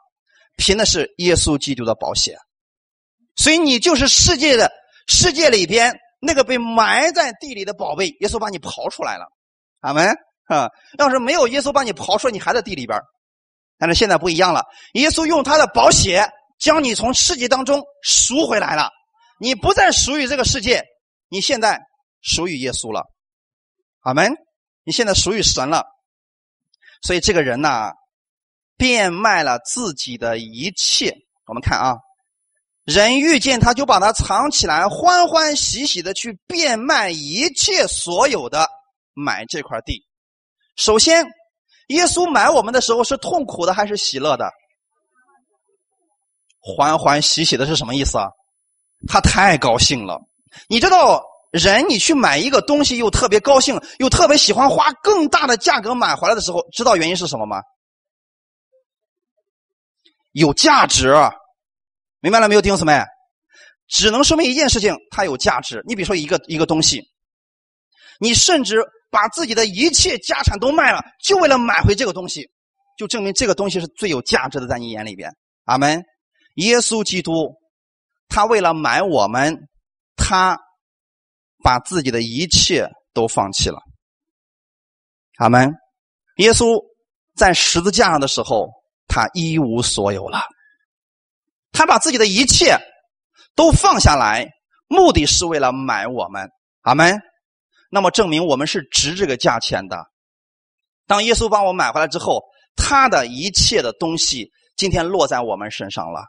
凭的是耶稣基督的保险。所以你就是世界的世界里边那个被埋在地里的宝贝。耶稣把你刨出来了，阿门啊！要是没有耶稣把你刨出来，你还在地里边。但是现在不一样了，耶稣用他的宝血将你从世界当中赎回来了。你不再属于这个世界，你现在属于耶稣了，阿门。你现在属于神了，所以这个人呢，变卖了自己的一切。我们看啊，人遇见他就把他藏起来，欢欢喜喜的去变卖一切所有的买这块地。首先，耶稣买我们的时候是痛苦的还是喜乐的？欢欢喜喜的是什么意思啊？他太高兴了，你知道，人你去买一个东西，又特别高兴，又特别喜欢花更大的价格买回来的时候，知道原因是什么吗？有价值，明白了没有，弟兄姊妹？只能说明一件事情，它有价值。你比如说一个一个东西，你甚至把自己的一切家产都卖了，就为了买回这个东西，就证明这个东西是最有价值的，在你眼里边。阿门。耶稣基督。他为了买我们，他把自己的一切都放弃了。阿门。耶稣在十字架上的时候，他一无所有了。他把自己的一切都放下来，目的是为了买我们。阿门。那么证明我们是值这个价钱的。当耶稣帮我买回来之后，他的一切的东西今天落在我们身上了。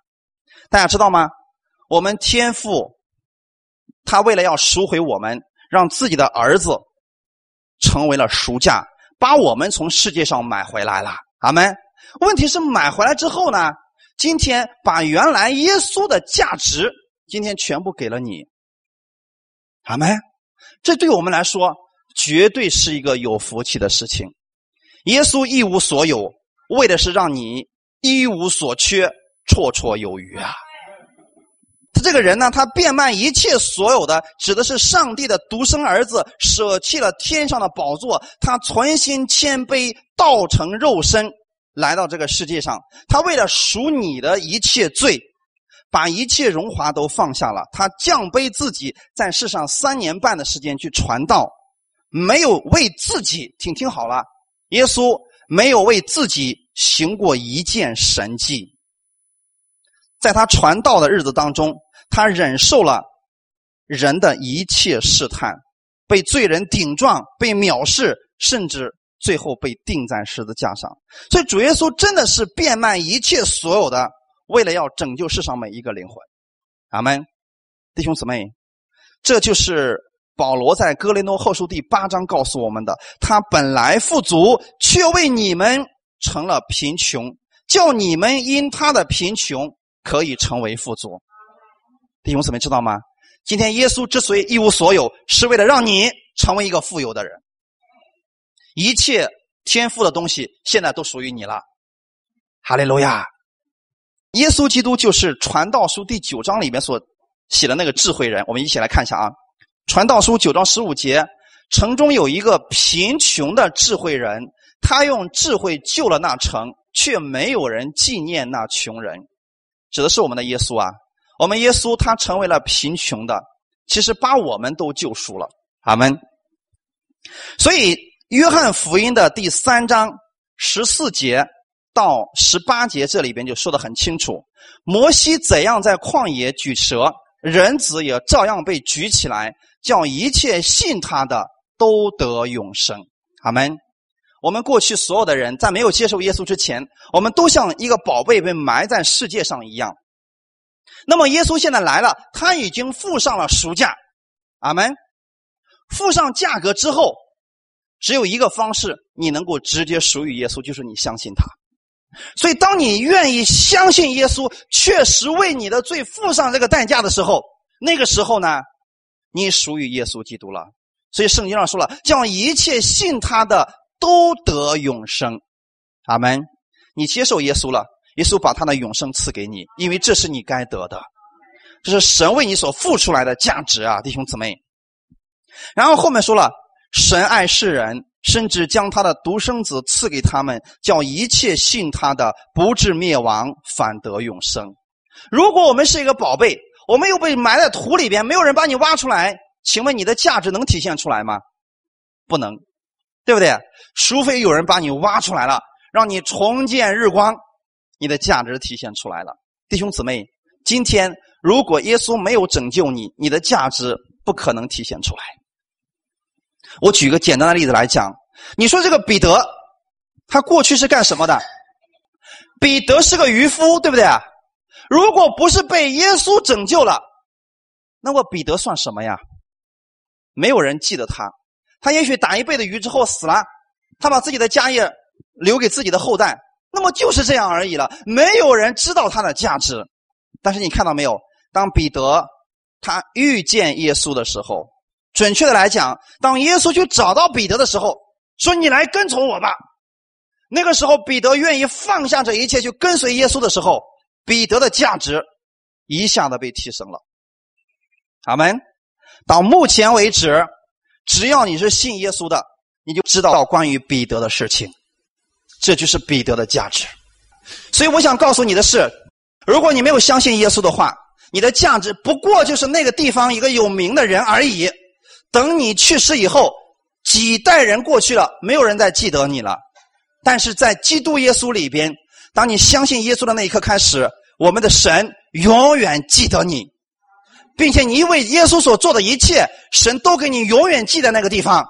大家知道吗？我们天父，他为了要赎回我们，让自己的儿子成为了赎价，把我们从世界上买回来了。阿门。问题是买回来之后呢？今天把原来耶稣的价值，今天全部给了你。阿门。这对我们来说，绝对是一个有福气的事情。耶稣一无所有，为的是让你一无所缺，绰绰有余啊。他这个人呢，他变卖一切所有的，指的是上帝的独生儿子，舍弃了天上的宝座，他存心谦卑，道成肉身，来到这个世界上。他为了赎你的一切罪，把一切荣华都放下了。他降卑自己，在世上三年半的时间去传道，没有为自己，请听好了，耶稣没有为自己行过一件神迹。在他传道的日子当中，他忍受了人的一切试探，被罪人顶撞，被藐视，甚至最后被钉在十字架上。所以主耶稣真的是变卖一切所有的，为了要拯救世上每一个灵魂。阿门，弟兄姊妹，这就是保罗在哥林多后书第八章告诉我们的：他本来富足，却为你们成了贫穷，叫你们因他的贫穷。可以成为富足，弟兄姊妹知道吗？今天耶稣之所以一无所有，是为了让你成为一个富有的人。一切天赋的东西现在都属于你了，哈利路亚！耶稣基督就是传道书第九章里面所写的那个智慧人。我们一起来看一下啊，传道书九章十五节，城中有一个贫穷的智慧人，他用智慧救了那城，却没有人纪念那穷人。指的是我们的耶稣啊，我们耶稣他成为了贫穷的，其实把我们都救赎了，阿门。所以约翰福音的第三章十四节到十八节这里边就说的很清楚，摩西怎样在旷野举蛇，人子也照样被举起来，叫一切信他的都得永生，阿门。我们过去所有的人在没有接受耶稣之前，我们都像一个宝贝被埋在世界上一样。那么耶稣现在来了，他已经付上了赎价，阿门。付上价格之后，只有一个方式，你能够直接属于耶稣，就是你相信他。所以，当你愿意相信耶稣确实为你的罪付上这个代价的时候，那个时候呢，你属于耶稣基督了。所以圣经上说了，叫一切信他的。都得永生，阿门！你接受耶稣了，耶稣把他的永生赐给你，因为这是你该得的，这是神为你所付出来的价值啊，弟兄姊妹。然后后面说了，神爱世人，甚至将他的独生子赐给他们，叫一切信他的不至灭亡，反得永生。如果我们是一个宝贝，我们又被埋在土里边，没有人把你挖出来，请问你的价值能体现出来吗？不能。对不对？除非有人把你挖出来了，让你重见日光，你的价值体现出来了。弟兄姊妹，今天如果耶稣没有拯救你，你的价值不可能体现出来。我举个简单的例子来讲，你说这个彼得，他过去是干什么的？彼得是个渔夫，对不对？如果不是被耶稣拯救了，那么彼得算什么呀？没有人记得他。他也许打一辈子鱼之后死了，他把自己的家业留给自己的后代，那么就是这样而已了。没有人知道他的价值。但是你看到没有？当彼得他遇见耶稣的时候，准确的来讲，当耶稣去找到彼得的时候，说：“你来跟从我吧。”那个时候，彼得愿意放下这一切去跟随耶稣的时候，彼得的价值一下子被提升了。阿门。到目前为止。只要你是信耶稣的，你就知道关于彼得的事情，这就是彼得的价值。所以我想告诉你的是，如果你没有相信耶稣的话，你的价值不过就是那个地方一个有名的人而已。等你去世以后，几代人过去了，没有人再记得你了。但是在基督耶稣里边，当你相信耶稣的那一刻开始，我们的神永远记得你。并且你为耶稣所做的一切，神都给你永远记在那个地方，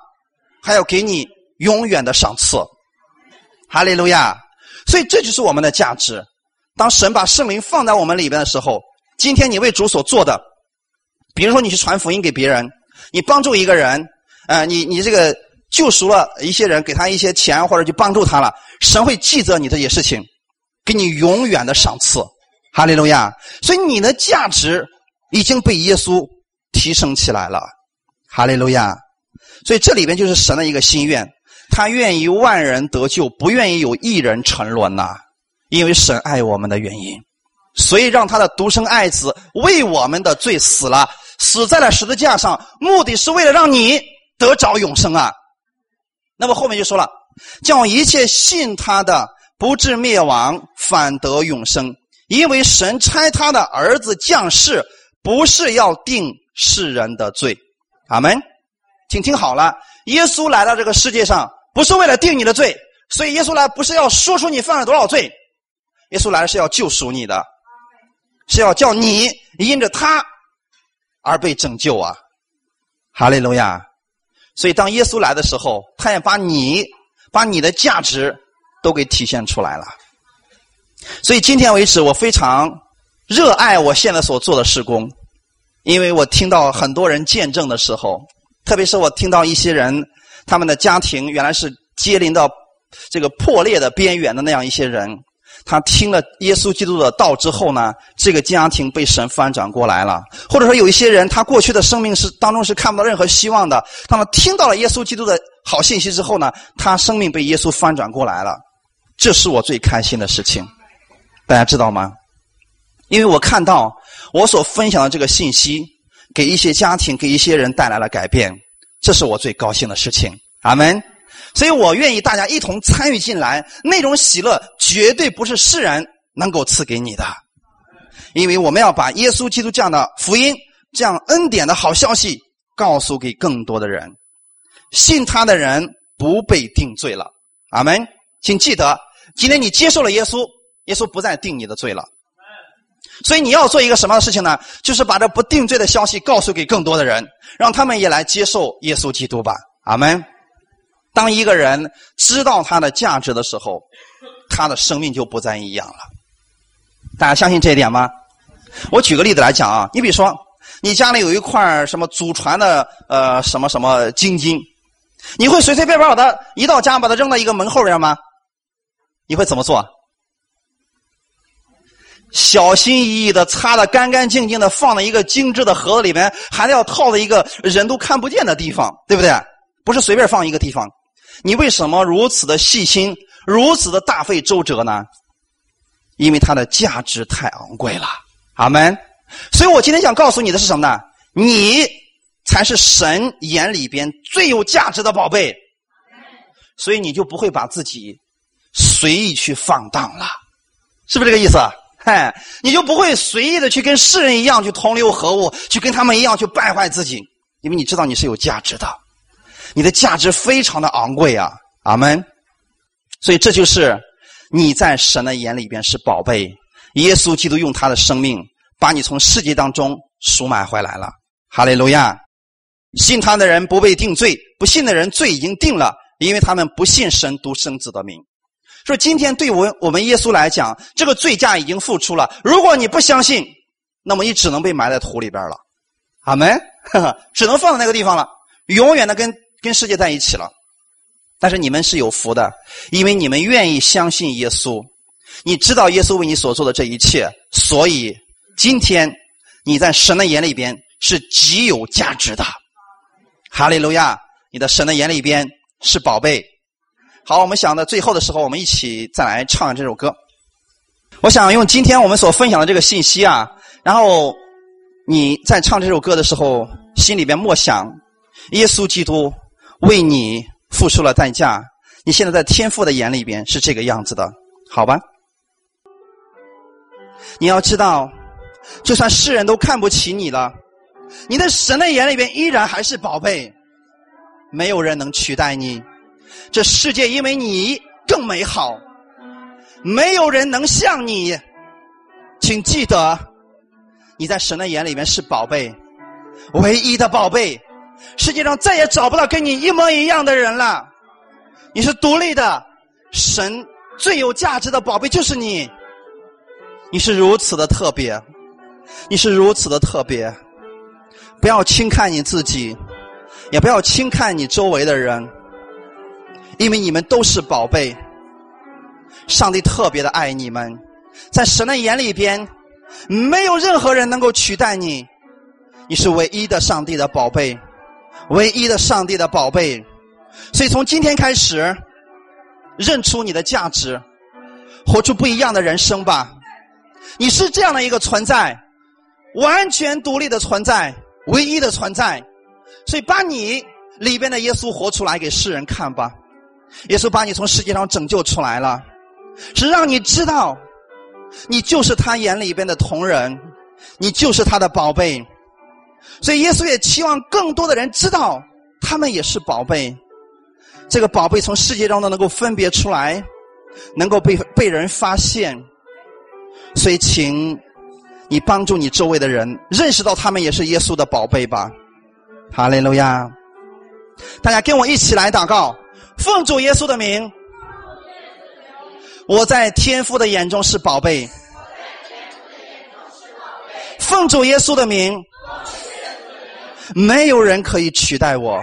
还要给你永远的赏赐。哈利路亚！所以这就是我们的价值。当神把圣灵放在我们里边的时候，今天你为主所做的，比如说你去传福音给别人，你帮助一个人，呃，你你这个救赎了一些人，给他一些钱或者去帮助他了，神会记得你这些事情，给你永远的赏赐。哈利路亚！所以你的价值。已经被耶稣提升起来了，哈利路亚！所以这里边就是神的一个心愿，他愿意万人得救，不愿意有一人沉沦呐。因为神爱我们的原因，所以让他的独生爱子为我们的罪死了，死在了十字架上，目的是为了让你得着永生啊。那么后面就说了，叫一切信他的不至灭亡，反得永生，因为神差他的儿子降世。不是要定世人的罪，阿门，请听好了，耶稣来到这个世界上，不是为了定你的罪，所以耶稣来不是要说出你犯了多少罪，耶稣来是要救赎你的，是要叫你因着他而被拯救啊！哈利路亚！所以当耶稣来的时候，他也把你把你的价值都给体现出来了。所以今天为止，我非常热爱我现在所做的事工，因为我听到很多人见证的时候，特别是我听到一些人他们的家庭原来是接临到。这个破裂的边缘的那样一些人，他听了耶稣基督的道之后呢，这个家庭被神翻转过来了。或者说有一些人，他过去的生命是当中是看不到任何希望的，他们听到了耶稣基督的好信息之后呢，他生命被耶稣翻转过来了。这是我最开心的事情，大家知道吗？因为我看到我所分享的这个信息，给一些家庭、给一些人带来了改变，这是我最高兴的事情。阿门。所以我愿意大家一同参与进来，那种喜乐绝对不是世人能够赐给你的，因为我们要把耶稣基督这样的福音、这样恩典的好消息告诉给更多的人，信他的人不被定罪了。阿门。请记得，今天你接受了耶稣，耶稣不再定你的罪了。所以你要做一个什么样的事情呢？就是把这不定罪的消息告诉给更多的人，让他们也来接受耶稣基督吧。阿门。当一个人知道他的价值的时候，他的生命就不再一样了。大家相信这一点吗？我举个例子来讲啊，你比如说，你家里有一块什么祖传的呃什么什么金金，你会随随便便把它一到家把它扔到一个门后边吗？你会怎么做？小心翼翼的擦的干干净净的，放在一个精致的盒子里面，还要套在一个人都看不见的地方，对不对？不是随便放一个地方。你为什么如此的细心，如此的大费周折呢？因为它的价值太昂贵了，阿门。所以我今天想告诉你的是什么呢？你才是神眼里边最有价值的宝贝，所以你就不会把自己随意去放荡了，是不是这个意思？嗨，你就不会随意的去跟世人一样去同流合污，去跟他们一样去败坏自己，因为你知道你是有价值的。你的价值非常的昂贵啊，阿门。所以这就是你在神的眼里边是宝贝。耶稣基督用他的生命把你从世界当中赎买回来了，哈利路亚。信他的人不被定罪，不信的人罪已经定了，因为他们不信神独生子的名。说今天对我我们耶稣来讲，这个罪价已经付出了。如果你不相信，那么你只能被埋在土里边了，阿门。只能放在那个地方了，永远的跟。跟世界在一起了，但是你们是有福的，因为你们愿意相信耶稣，你知道耶稣为你所做的这一切，所以今天你在神的眼里边是极有价值的。哈利路亚！你的神的眼里边是宝贝。好，我们想到最后的时候，我们一起再来唱这首歌。我想用今天我们所分享的这个信息啊，然后你在唱这首歌的时候，心里边默想耶稣基督。为你付出了代价，你现在在天父的眼里边是这个样子的，好吧？你要知道，就算世人都看不起你了，你在神的眼里边依然还是宝贝，没有人能取代你。这世界因为你更美好，没有人能像你。请记得，你在神的眼里面是宝贝，唯一的宝贝。世界上再也找不到跟你一模一样的人了。你是独立的，神最有价值的宝贝就是你。你是如此的特别，你是如此的特别。不要轻看你自己，也不要轻看你周围的人，因为你们都是宝贝。上帝特别的爱你们，在神的眼里边，没有任何人能够取代你。你是唯一的上帝的宝贝。唯一的上帝的宝贝，所以从今天开始，认出你的价值，活出不一样的人生吧。你是这样的一个存在，完全独立的存在，唯一的存在。所以把你里边的耶稣活出来给世人看吧。耶稣把你从世界上拯救出来了，是让你知道，你就是他眼里边的同人，你就是他的宝贝。所以，耶稣也期望更多的人知道，他们也是宝贝。这个宝贝从世界中都能够分别出来，能够被被人发现。所以，请你帮助你周围的人认识到他们也是耶稣的宝贝吧。哈利路亚！大家跟我一起来祷告，奉主耶稣的名，我在天父的眼中是宝贝。奉主耶稣的名，没有人可以取代我。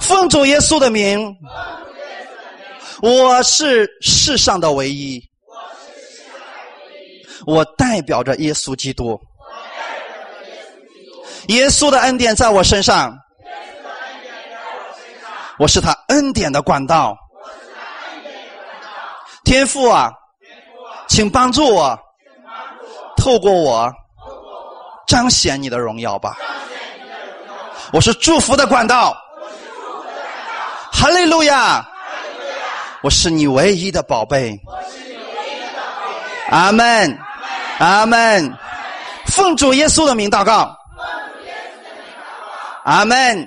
奉主耶稣的名，我是世上的唯一。我代表着耶稣基督。耶稣的恩典在我身上。我是他恩典的管道。天赋啊，请帮助我。透过我，彰显你的荣耀吧。我是祝福的管道。哈利路亚！我是你唯一的宝贝。阿门，阿门。奉主耶稣的名祷告。阿门。